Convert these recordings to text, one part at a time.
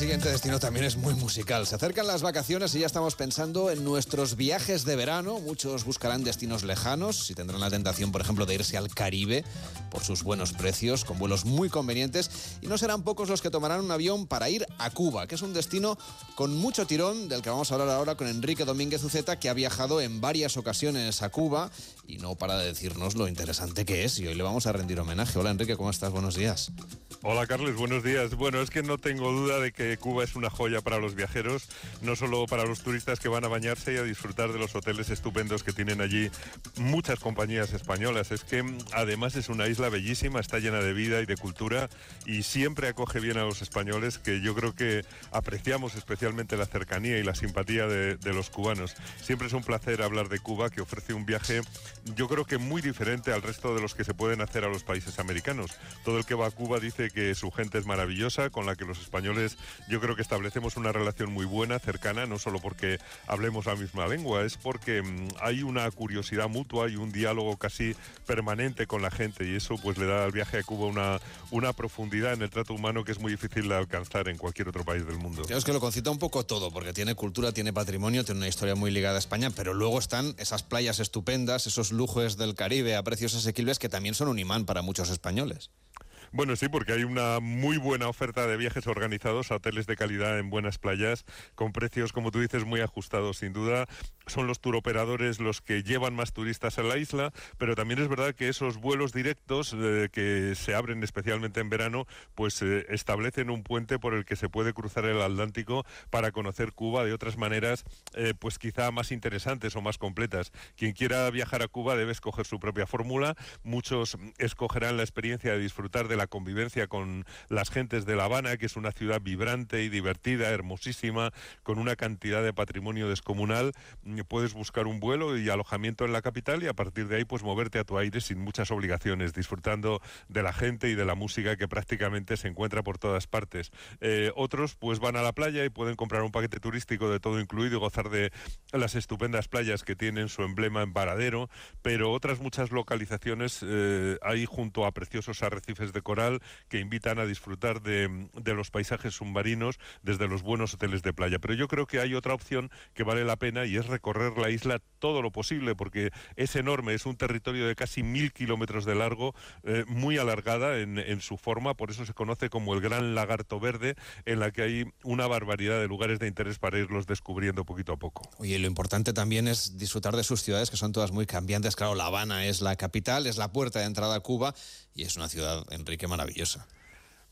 siguiente destino también es muy musical. Se acercan las vacaciones y ya estamos pensando en nuestros viajes de verano. Muchos buscarán destinos lejanos y tendrán la tentación, por ejemplo, de irse al Caribe por sus buenos precios, con vuelos muy convenientes. Y no serán pocos los que tomarán un avión para ir a Cuba, que es un destino con mucho tirón, del que vamos a hablar ahora con Enrique Domínguez Uceta, que ha viajado en varias ocasiones a Cuba y no para decirnos lo interesante que es. Y hoy le vamos a rendir homenaje. Hola Enrique, ¿cómo estás? Buenos días. Hola Carles, buenos días. Bueno, es que no tengo duda de que Cuba es una joya para los viajeros, no solo para los turistas que van a bañarse y a disfrutar de los hoteles estupendos que tienen allí muchas compañías españolas. Es que además es una isla bellísima, está llena de vida y de cultura y siempre acoge bien a los españoles, que yo creo que apreciamos especialmente la cercanía y la simpatía de, los cubanos. Siempre es un placer hablar de Cuba, que ofrece un viaje yo creo que muy diferente al resto de los que se pueden hacer a los países americanos. Todo el que va a Cuba dice que su gente es maravillosa, con la que los españoles yo creo que establecemos una relación muy buena, cercana, no solo porque hablemos la misma lengua, es porque mm, hay una curiosidad mutua y un diálogo casi permanente con la gente y eso pues le da al viaje a Cuba una, una profundidad en el trato humano que es muy difícil de alcanzar en cualquier otro país del mundo. Creo que lo concita un poco todo, porque tiene cultura, tiene patrimonio, tiene una historia muy ligada a España, pero luego están esas playas estupendas, esos lujos del Caribe a precios asequibles que también son un imán para muchos españoles. Bueno, sí, porque hay una muy buena oferta de viajes organizados hoteles de calidad en buenas playas, con precios, como tú dices, muy ajustados, sin duda. Son los turoperadores los que llevan más turistas a la isla, pero también es verdad que esos vuelos directos eh, que se abren especialmente en verano, pues eh, establecen un puente por el que se puede cruzar el Atlántico para conocer Cuba de otras maneras, eh, pues quizá más interesantes o más completas. Quien quiera viajar a Cuba debe escoger su propia fórmula. Muchos escogerán la experiencia de disfrutar de la convivencia con las gentes de La Habana, que es una ciudad vibrante y divertida, hermosísima, con una cantidad de patrimonio descomunal. Mm, puedes buscar un vuelo y alojamiento en la capital y a partir de ahí pues moverte a tu aire sin muchas obligaciones, disfrutando de la gente y de la música que prácticamente se encuentra por todas partes. Eh, otros pues van a la playa y pueden comprar un paquete turístico de todo incluido y gozar de las estupendas playas que tienen su emblema en Varadero, pero otras muchas localizaciones eh, hay junto a preciosos arrecifes de coral que invitan a disfrutar de, los paisajes submarinos desde los buenos hoteles de playa. Pero yo creo que hay otra opción que vale la pena y es recorrer la isla todo lo posible porque es enorme, es un territorio de casi mil kilómetros de largo, eh, muy alargada en, en, su forma, por eso se conoce como el Gran Lagarto Verde, en la que hay una barbaridad de lugares de interés para irlos descubriendo poquito a poco. Oye, lo importante también es disfrutar de sus ciudades, que son todas muy cambiantes. Claro, La Habana es la capital, es la puerta de entrada a Cuba y es una ciudad, Enrique, maravillosa.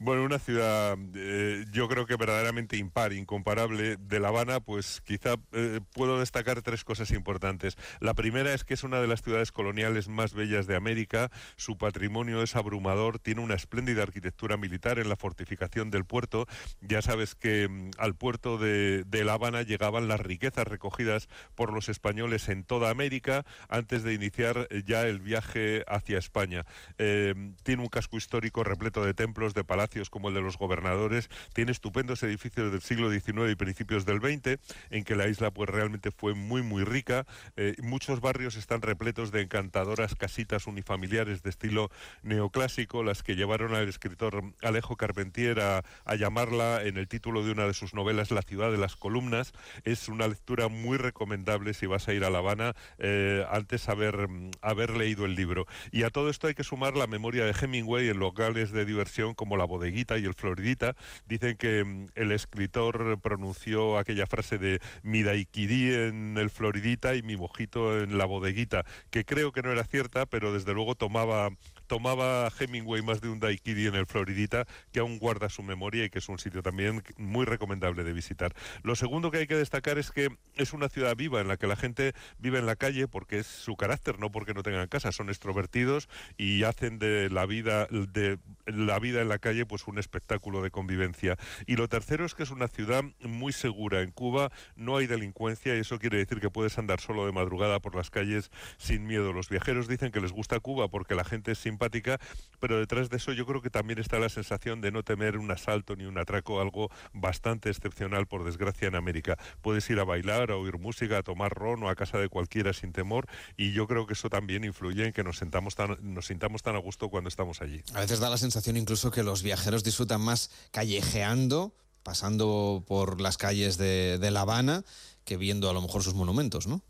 Bueno, una ciudad eh, yo creo que verdaderamente impar, incomparable. De La Habana, pues quizá eh, puedo destacar tres cosas importantes. La primera es que es una de las ciudades coloniales más bellas de América. Su patrimonio es abrumador, tiene una espléndida arquitectura militar en la fortificación del puerto. Ya sabes que mm, al puerto de, La Habana llegaban las riquezas recogidas por los españoles en toda América antes de iniciar eh, ya el viaje hacia España. tiene un casco histórico repleto de templos, de palacios como el de los gobernadores, tiene estupendos edificios del siglo XIX y principios del XX, en que la isla pues realmente fue muy muy rica. Eh, muchos barrios están repletos de encantadoras casitas unifamiliares de estilo neoclásico, las que llevaron al escritor Alejo Carpentier a, a llamarla en el título de una de sus novelas La ciudad de las columnas. Es una lectura muy recomendable si vas a ir a La Habana eh, antes haber, haber leído el libro. Y a todo esto hay que sumar la memoria de Hemingway en locales de diversión como la bodeguita y el floridita, dicen que mm, el escritor pronunció aquella frase de mi daiquiri en el floridita y mi mojito en la bodeguita, que creo que no era cierta, pero desde luego tomaba tomaba Hemingway más de un daiquiri en el Floridita, que aún guarda su memoria y que es un sitio también muy recomendable de visitar. Lo segundo que hay que destacar es que es una ciudad viva en la que la gente vive en la calle porque es su carácter, no porque no tengan casa, son extrovertidos y hacen de la vida de la vida en la calle pues un espectáculo de convivencia. Y lo tercero es que es una ciudad muy segura. En Cuba no hay delincuencia y eso quiere decir que puedes andar solo de madrugada por las calles sin miedo. Los viajeros dicen que les gusta Cuba porque la gente es pero detrás de eso yo creo que también está la sensación de no temer un asalto ni un atraco, algo bastante excepcional por desgracia en América. Puedes ir a bailar, a oír música, a tomar ron o a casa de cualquiera sin temor y yo creo que eso también influye en que nos sentamos tan, nos sintamos tan a gusto cuando estamos allí. A veces da la sensación incluso que los viajeros disfrutan más callejeando pasando por las calles de La Habana que viendo a lo mejor sus monumentos, ¿no?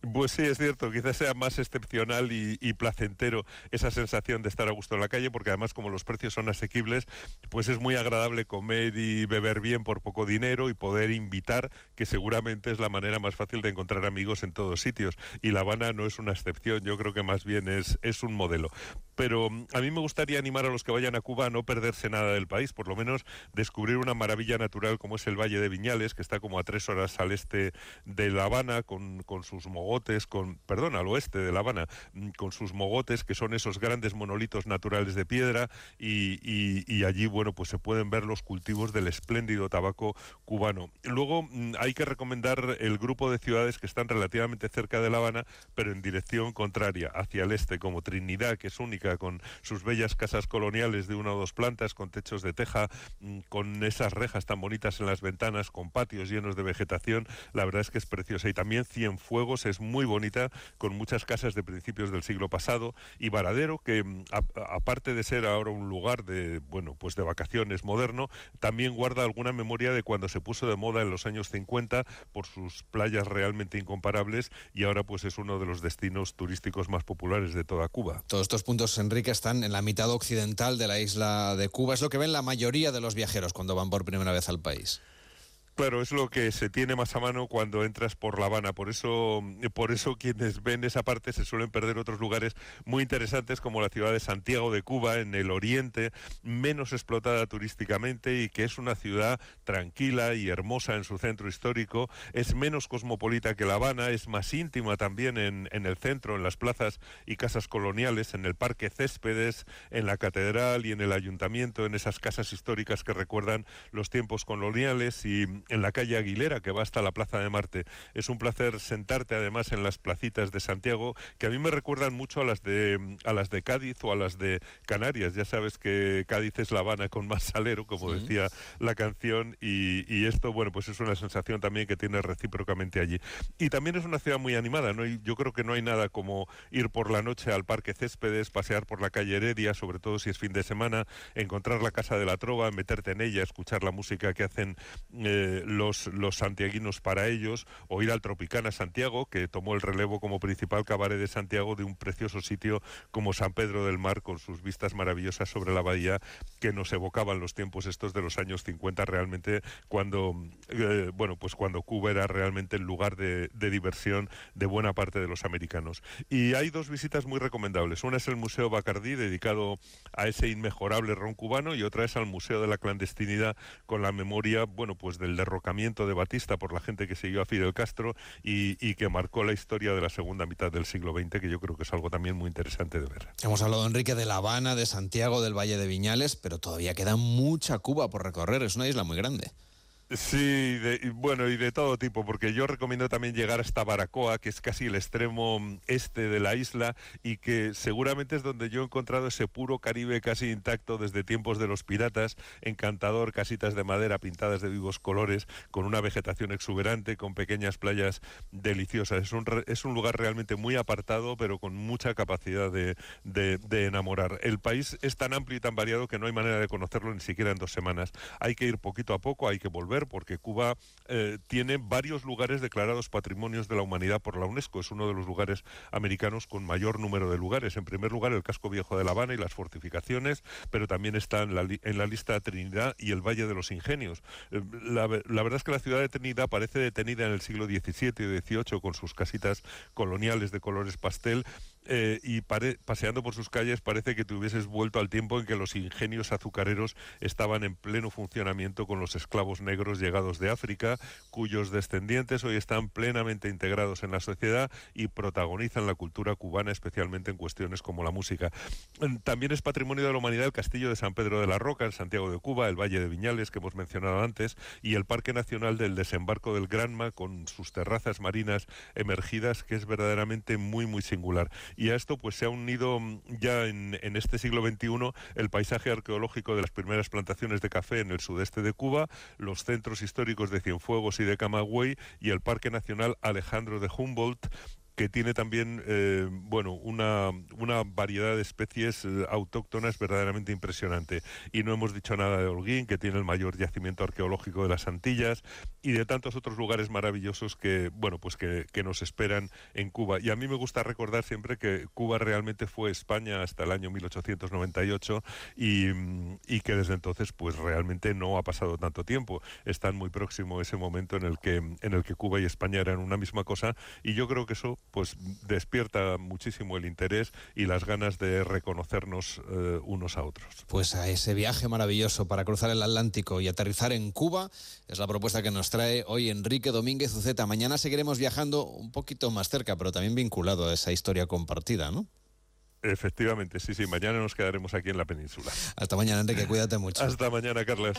Pues sí, es cierto, quizás sea más excepcional y, placentero esa sensación de estar a gusto en la calle, porque además como los precios son asequibles, pues es muy agradable comer y beber bien por poco dinero y poder invitar, que seguramente es la manera más fácil de encontrar amigos en todos sitios. Y La Habana no es una excepción, yo creo que más bien es, es un modelo. Pero mm, a mí me gustaría animar a los que vayan a Cuba a no perderse nada del país, por lo menos descubrir una maravilla natural como es el Valle de Viñales, que está como a tres horas al este de La Habana, con, con sus mogotes, con, perdón, al oeste de La Habana, mm, con sus mogotes, que son esos grandes monolitos naturales de piedra, y, y, allí, bueno, pues se pueden ver los cultivos del espléndido tabaco cubano. Luego mm, hay que recomendar el grupo de ciudades que están relativamente cerca de La Habana, pero en dirección contraria, hacia el este, como Trinidad, que es única con sus bellas casas coloniales de una o dos plantas, con techos de teja, mm, con esas rejas tan bonitas en las ventanas, con patios llenos de vegetación, la verdad es que es preciosa. Y también Cienfuegos es muy bonita, con muchas casas de principios del siglo pasado, y Varadero, que mm, aparte de ser ahora un lugar de, bueno, pues de vacaciones moderno, también guarda alguna memoria de cuando se puso de moda en los años 50 por sus playas realmente incomparables y ahora pues es uno de los destinos turísticos más populares de toda Cuba. Todos estos puntos Enrique, están en la mitad occidental de la isla de Cuba. Es lo que ven la mayoría de los viajeros cuando van por primera vez al país. Claro, es lo que se tiene más a mano cuando entras por La Habana. Por eso, por eso quienes ven esa parte se suelen perder otros lugares muy interesantes como la ciudad de Santiago de Cuba, en el oriente, menos explotada turísticamente y que es una ciudad tranquila y hermosa en su centro histórico. Es menos cosmopolita que La Habana, es más íntima también en, el centro, en las plazas y casas coloniales, en el Parque Céspedes, en la catedral y en el ayuntamiento, en esas casas históricas que recuerdan los tiempos coloniales y en la calle Aguilera, que va hasta la Plaza de Marte. Es un placer sentarte además en las placitas de Santiago, que a mí me recuerdan mucho a las de, a las de Cádiz o a las de Canarias. Ya sabes que Cádiz es La Habana con más salero, como decía la canción, y, esto, bueno, pues es una sensación también que tiene recíprocamente allí. Y también es una ciudad muy animada, ¿no? yo creo que no hay nada como ir por la noche al Parque Céspedes, pasear por la calle Heredia, sobre todo si es fin de semana, encontrar la Casa de la Trova, meterte en ella, escuchar la música que hacen eh, los, los santiaguinos para ellos, o ir al Tropicana Santiago, que tomó el relevo como principal cabaret de Santiago de un precioso sitio como San Pedro del Mar, con sus vistas maravillosas sobre la bahía, que nos evocaban los tiempos estos de los años 50, realmente cuando, eh, bueno, pues cuando Cuba era realmente el lugar de, diversión de buena parte de los americanos. Y hay dos visitas muy recomendables. Una es el Museo Bacardí, dedicado a ese inmejorable ron cubano, y otra es al Museo de la Clandestinidad, con la memoria, bueno, pues del derrocamiento de Batista por la gente que siguió a Fidel Castro y, que marcó la historia de la segunda mitad del siglo XX, que yo creo que es algo también muy interesante de ver. Hemos hablado, Enrique, de La Habana, de Santiago, del Valle de Viñales, pero todavía queda mucha Cuba por recorrer, es una isla muy grande. Sí, bueno, y de todo tipo, porque yo recomiendo también llegar hasta Baracoa, que es casi el extremo mm, este de la isla y que seguramente es donde yo he encontrado ese puro Caribe casi intacto desde tiempos de los piratas, encantador, casitas de madera pintadas de vivos colores, con una vegetación exuberante, con pequeñas playas deliciosas. Es un, es un lugar realmente muy apartado, pero con mucha capacidad de, de enamorar. El país es tan amplio y tan variado que no hay manera de conocerlo ni siquiera en dos semanas. Hay que ir poquito a poco, hay que volver porque Cuba eh, tiene varios lugares declarados patrimonios de la humanidad por la UNESCO. Es uno de los lugares americanos con mayor número de lugares. En primer lugar, el casco viejo de La Habana y las fortificaciones, pero también está en la, la lista Trinidad y el Valle de los Ingenios. Eh, la, verdad es que la ciudad de Trinidad parece detenida en el siglo XVII y XVIII con sus casitas coloniales de colores pastel eh, y paseando por sus calles parece que te hubieses vuelto al tiempo en que los ingenios azucareros estaban en pleno funcionamiento con los esclavos negros llegados de África, cuyos descendientes hoy están plenamente integrados en la sociedad y protagonizan la cultura cubana, especialmente en cuestiones como la música. Mm, también es patrimonio de la humanidad el castillo de San Pedro de la Roca, en Santiago de Cuba, el Valle de Viñales, que hemos mencionado antes, y el Parque Nacional del Desembarco del Granma, con sus terrazas marinas emergidas, que es verdaderamente muy, muy singular. Y a esto pues se ha unido mm, ya en, este siglo XXI el paisaje arqueológico de las primeras plantaciones de café en el sudeste de Cuba, los centros históricos de Cienfuegos y de Camagüey y el Parque Nacional Alejandro de Humboldt que tiene también, eh, bueno, una, una variedad de especies eh, autóctonas verdaderamente impresionante. Y no hemos dicho nada de Holguín, que tiene el mayor yacimiento arqueológico de las Antillas, y de tantos otros lugares maravillosos que, bueno, pues que, que nos esperan en Cuba. Y a mí me gusta recordar siempre que Cuba realmente fue España hasta el año 1898 y, y que desde entonces, pues realmente no ha pasado tanto tiempo. Están muy próximo ese momento en el que en el que Cuba y España eran una misma cosa y yo creo que eso pues despierta muchísimo el interés y las ganas de reconocernos eh, unos a otros. Pues a ese viaje maravilloso para cruzar el Atlántico y aterrizar en Cuba es la propuesta que nos trae hoy Enrique Domínguez Uceta. Mañana seguiremos viajando un poquito más cerca, pero también vinculado a esa historia compartida, ¿no? Efectivamente, sí, sí. Mañana nos quedaremos aquí en la península. Hasta mañana, Enrique. Cuídate mucho. Hasta mañana, Carlos.